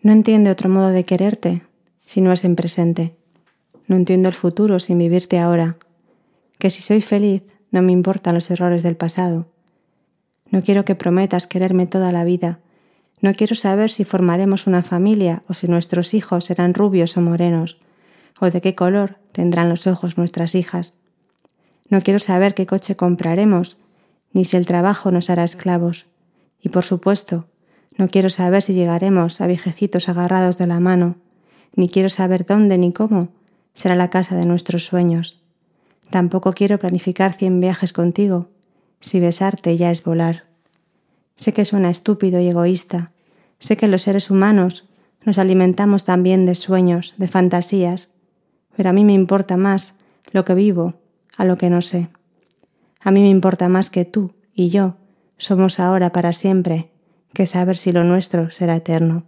No entiendo otro modo de quererte si no es en presente. No entiendo el futuro sin vivirte ahora. Que si soy feliz no me importan los errores del pasado. No quiero que prometas quererme toda la vida. No quiero saber si formaremos una familia o si nuestros hijos serán rubios o morenos, o de qué color tendrán los ojos nuestras hijas. No quiero saber qué coche compraremos, ni si el trabajo nos hará esclavos. Y por supuesto, no quiero saber si llegaremos a viejecitos agarrados de la mano, ni quiero saber dónde ni cómo será la casa de nuestros sueños. Tampoco quiero planificar cien viajes contigo, si besarte ya es volar. Sé que suena estúpido y egoísta, sé que los seres humanos nos alimentamos también de sueños, de fantasías, pero a mí me importa más lo que vivo a lo que no sé. A mí me importa más que tú y yo somos ahora para siempre que saber si lo nuestro será eterno.